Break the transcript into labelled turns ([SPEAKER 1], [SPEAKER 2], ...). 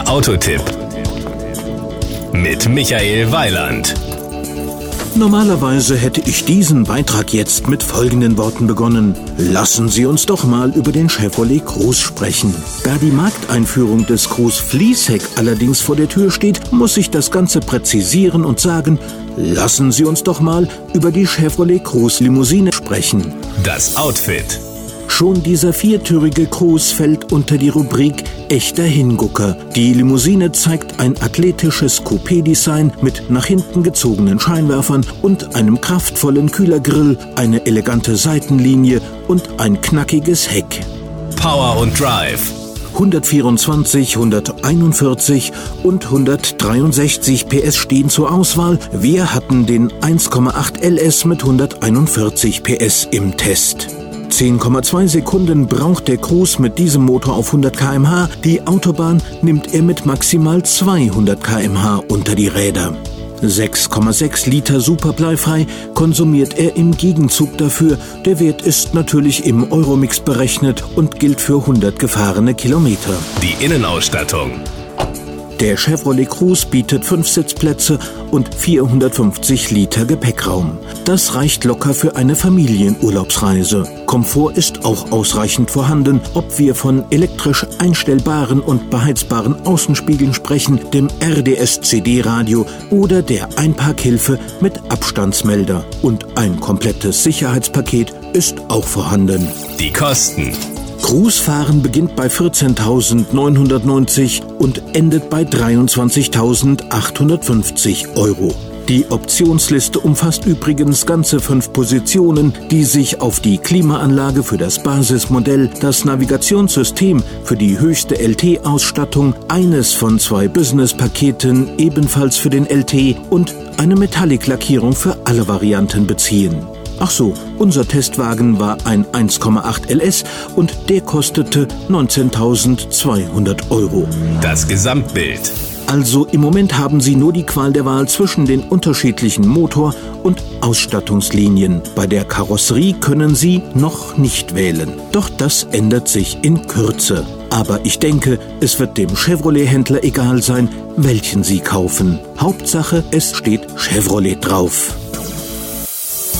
[SPEAKER 1] Der Autotipp mit Michael Weiland.
[SPEAKER 2] Normalerweise hätte ich diesen Beitrag jetzt mit folgenden Worten begonnen. Lassen Sie uns doch mal über den Chevrolet Cruze sprechen. Da die Markteinführung des Cruze Fließheck allerdings vor der Tür steht, muss ich das Ganze präzisieren und sagen, lassen Sie uns doch mal über die Chevrolet Cruze Limousine sprechen.
[SPEAKER 1] Das Outfit.
[SPEAKER 2] Schon dieser viertürige Cruise fällt unter die Rubrik echter Hingucker. Die Limousine zeigt ein athletisches Coupé-Design mit nach hinten gezogenen Scheinwerfern und einem kraftvollen Kühlergrill, eine elegante Seitenlinie und ein knackiges Heck.
[SPEAKER 1] Power und Drive.
[SPEAKER 2] 124, 141 und 163 PS stehen zur Auswahl. Wir hatten den 1,8 LS mit 141 PS im Test. 10,2 Sekunden braucht der Cruise mit diesem Motor auf 100 km/h. Die Autobahn nimmt er mit maximal 200 km/h unter die Räder. 6,6 Liter superbleifrei konsumiert er im Gegenzug dafür. Der Wert ist natürlich im Euromix berechnet und gilt für 100 gefahrene Kilometer.
[SPEAKER 1] Die Innenausstattung.
[SPEAKER 2] Der Chevrolet Cruze bietet fünf Sitzplätze und 450 Liter Gepäckraum. Das reicht locker für eine Familienurlaubsreise. Komfort ist auch ausreichend vorhanden, ob wir von elektrisch einstellbaren und beheizbaren Außenspiegeln sprechen, dem RDS-CD-Radio oder der Einparkhilfe mit Abstandsmelder. Und ein komplettes Sicherheitspaket ist auch vorhanden.
[SPEAKER 1] Die Kosten.
[SPEAKER 2] Cruisefahren beginnt bei 14.990 und endet bei 23.850 Euro. Die Optionsliste umfasst übrigens ganze fünf Positionen, die sich auf die Klimaanlage für das Basismodell, das Navigationssystem für die höchste LT-Ausstattung, eines von zwei Business-Paketen ebenfalls für den LT und eine Metallic-Lackierung für alle Varianten beziehen. Ach so, unser Testwagen war ein 1,8 LS und der kostete 19.200 Euro.
[SPEAKER 1] Das Gesamtbild.
[SPEAKER 2] Also im Moment haben Sie nur die Qual der Wahl zwischen den unterschiedlichen Motor- und Ausstattungslinien. Bei der Karosserie können Sie noch nicht wählen. Doch das ändert sich in Kürze. Aber ich denke, es wird dem Chevrolet-Händler egal sein, welchen Sie kaufen. Hauptsache, es steht Chevrolet drauf.